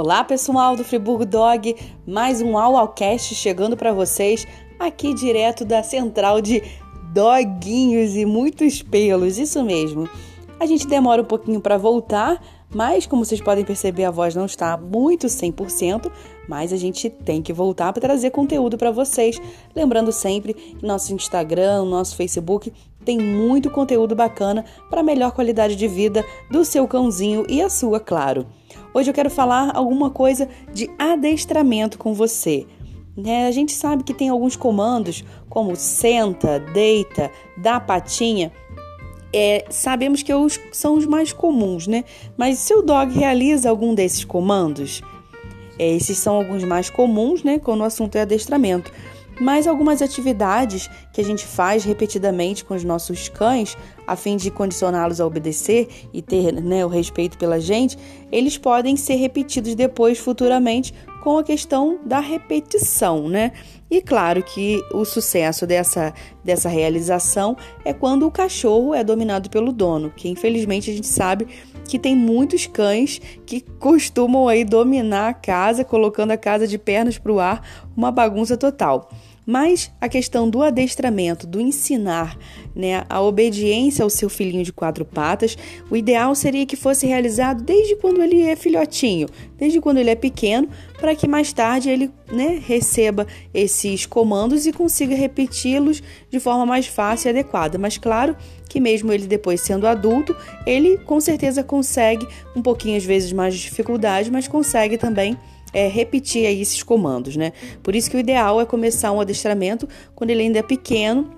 Olá, pessoal do Friburgo Dog, mais um Aualcast chegando para vocês aqui direto da central de doguinhos e muitos pelos, isso mesmo. A gente demora um pouquinho para voltar, mas como vocês podem perceber, a voz não está muito 100%, mas a gente tem que voltar para trazer conteúdo para vocês. Lembrando sempre que nosso Instagram, nosso Facebook tem muito conteúdo bacana para melhor qualidade de vida do seu cãozinho e a sua, claro. Hoje eu quero falar alguma coisa de adestramento com você. Né? A gente sabe que tem alguns comandos, como senta, deita, dá patinha. É, sabemos que os, são os mais comuns, né? Mas se o dog realiza algum desses comandos, é, esses são alguns mais comuns, né? Quando o assunto é adestramento. Mas algumas atividades que a gente faz repetidamente com os nossos cães, a fim de condicioná-los a obedecer e ter né, o respeito pela gente, eles podem ser repetidos depois, futuramente, com a questão da repetição, né? E claro que o sucesso dessa, dessa realização é quando o cachorro é dominado pelo dono, que infelizmente a gente sabe que tem muitos cães que costumam aí dominar a casa, colocando a casa de pernas para o ar, uma bagunça total. Mas a questão do adestramento, do ensinar né, a obediência ao seu filhinho de quatro patas, o ideal seria que fosse realizado desde quando ele é filhotinho, desde quando ele é pequeno, para que mais tarde ele né, receba esses comandos e consiga repeti-los de forma mais fácil e adequada. Mas claro que mesmo ele depois sendo adulto, ele com certeza consegue um pouquinho às vezes mais de dificuldade, mas consegue também é, repetir aí esses comandos, né? Por isso que o ideal é começar um adestramento quando ele ainda é pequeno,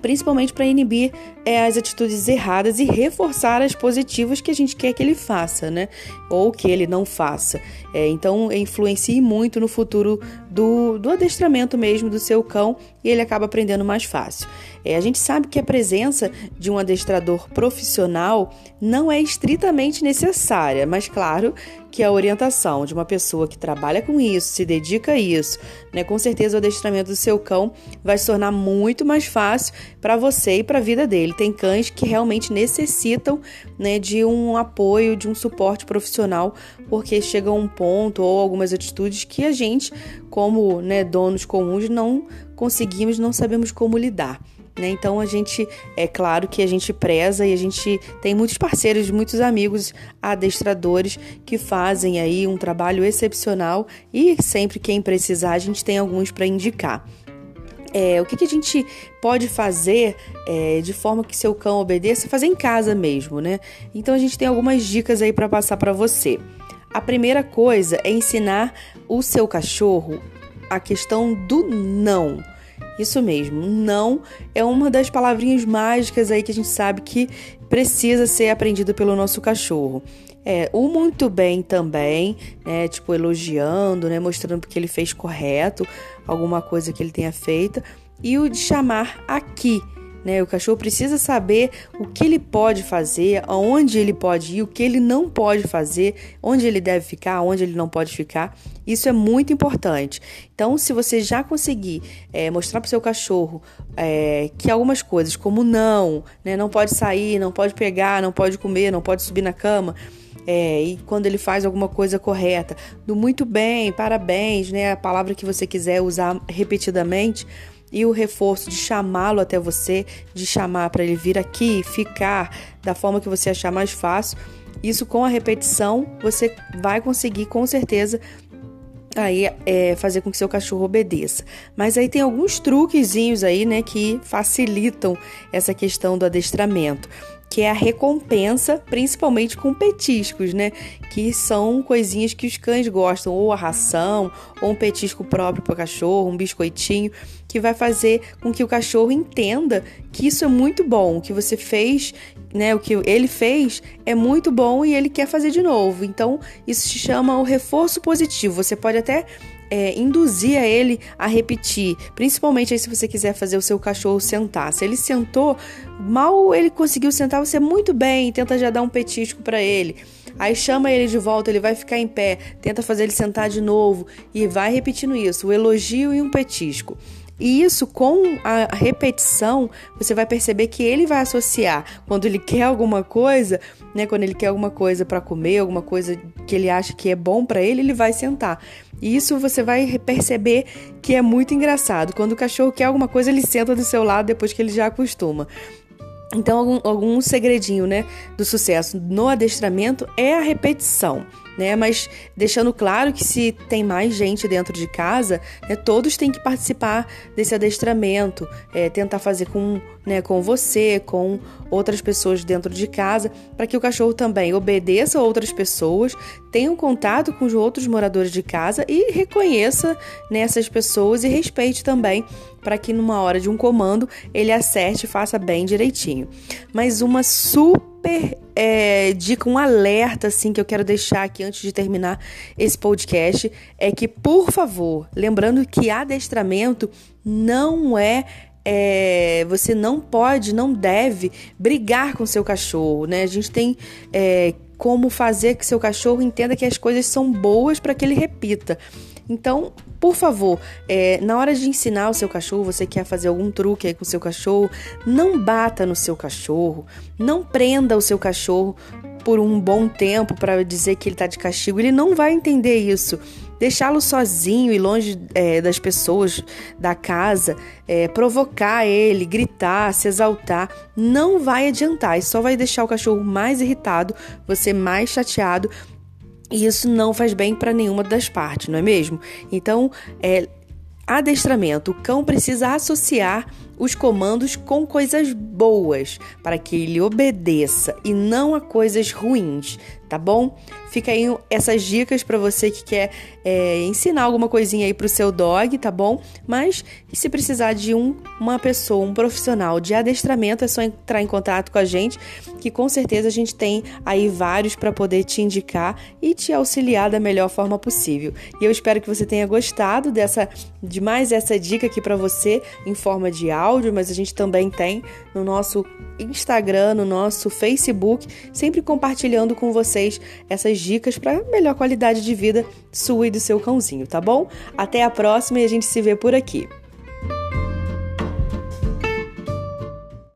principalmente para inibir é, as atitudes erradas e reforçar as positivas que a gente quer que ele faça, né? Ou que ele não faça. É, então, influencie muito no futuro do, do adestramento mesmo do seu cão e ele acaba aprendendo mais fácil. É, a gente sabe que a presença de um adestrador profissional não é estritamente necessária, mas claro que a orientação de uma pessoa que trabalha com isso, se dedica a isso, né, com certeza o adestramento do seu cão vai se tornar muito mais fácil para você e para a vida dele. Tem cães que realmente necessitam né, de um apoio, de um suporte profissional, porque chega um ponto ou algumas atitudes que a gente, como né, donos comuns, não conseguimos, não sabemos como lidar. Né? Então a gente, é claro que a gente preza e a gente tem muitos parceiros, muitos amigos adestradores que fazem aí um trabalho excepcional e sempre quem precisar a gente tem alguns para indicar. É, o que, que, a gente pode fazer é, de forma que seu cão obedeça? Fazer em casa mesmo, né? Então a gente tem algumas dicas aí para passar para você. A primeira coisa é ensinar o seu cachorro a questão do não. Isso mesmo, não é uma das palavrinhas mágicas aí que a gente sabe que precisa ser aprendido pelo nosso cachorro. É, o muito bem também, né, tipo elogiando, né, mostrando que ele fez correto, alguma coisa que ele tenha feito, e o de chamar aqui, né? O cachorro precisa saber o que ele pode fazer, aonde ele pode ir, o que ele não pode fazer, onde ele deve ficar, onde ele não pode ficar. Isso é muito importante. Então, se você já conseguir é, mostrar para o seu cachorro é, que algumas coisas, como não, né, não pode sair, não pode pegar, não pode comer, não pode subir na cama, é, e quando ele faz alguma coisa correta, do muito bem, parabéns, né, a palavra que você quiser usar repetidamente e o reforço de chamá-lo até você, de chamar para ele vir aqui, ficar da forma que você achar mais fácil. Isso com a repetição você vai conseguir com certeza aí é, fazer com que seu cachorro obedeça. Mas aí tem alguns truquezinhos aí, né, que facilitam essa questão do adestramento que é a recompensa, principalmente com petiscos, né? Que são coisinhas que os cães gostam, ou a ração, ou um petisco próprio para o cachorro, um biscoitinho, que vai fazer com que o cachorro entenda que isso é muito bom, que você fez, né? O que ele fez é muito bom e ele quer fazer de novo. Então, isso se chama o reforço positivo. Você pode até é, induzir a ele a repetir, principalmente aí se você quiser fazer o seu cachorro sentar. Se ele sentou, mal ele conseguiu sentar, você muito bem, tenta já dar um petisco para ele. Aí chama ele de volta, ele vai ficar em pé, tenta fazer ele sentar de novo e vai repetindo isso, o elogio e um petisco. E isso, com a repetição, você vai perceber que ele vai associar quando ele quer alguma coisa, né? Quando ele quer alguma coisa para comer, alguma coisa que ele acha que é bom para ele, ele vai sentar. E isso você vai perceber que é muito engraçado. Quando o cachorro quer alguma coisa, ele senta do seu lado depois que ele já acostuma. Então, algum, algum segredinho, né, do sucesso no adestramento é a repetição né? Mas deixando claro que se tem mais gente dentro de casa, né, todos têm que participar desse adestramento, é, tentar fazer com, né, com você, com outras pessoas dentro de casa, para que o cachorro também obedeça a outras pessoas, tenha um contato com os outros moradores de casa e reconheça nessas né, pessoas e respeite também para que numa hora de um comando ele acerte e faça bem direitinho. Mas uma super é, dica, um alerta assim que eu quero deixar aqui antes de terminar esse podcast é que, por favor, lembrando que adestramento não é é, você não pode, não deve brigar com seu cachorro, né? A gente tem é, como fazer que seu cachorro entenda que as coisas são boas para que ele repita. Então, por favor, é, na hora de ensinar o seu cachorro, você quer fazer algum truque aí com o seu cachorro, não bata no seu cachorro, não prenda o seu cachorro por um bom tempo para dizer que ele está de castigo. Ele não vai entender isso. Deixá-lo sozinho e longe é, das pessoas da casa, é, provocar ele, gritar, se exaltar, não vai adiantar. Isso só vai deixar o cachorro mais irritado, você mais chateado e isso não faz bem para nenhuma das partes, não é mesmo? Então, é, adestramento. O cão precisa associar os comandos com coisas boas para que ele obedeça e não a coisas ruins, tá bom? Fica aí essas dicas para você que quer é, ensinar alguma coisinha aí pro seu dog, tá bom? Mas se precisar de um, uma pessoa, um profissional de adestramento, é só entrar em contato com a gente, que com certeza a gente tem aí vários para poder te indicar e te auxiliar da melhor forma possível. E eu espero que você tenha gostado dessa de mais essa dica aqui para você em forma de áudio, mas a gente também tem no nosso Instagram, no nosso Facebook, sempre compartilhando com vocês essas dicas para melhor qualidade de vida sua e do seu cãozinho, tá bom? Até a próxima e a gente se vê por aqui.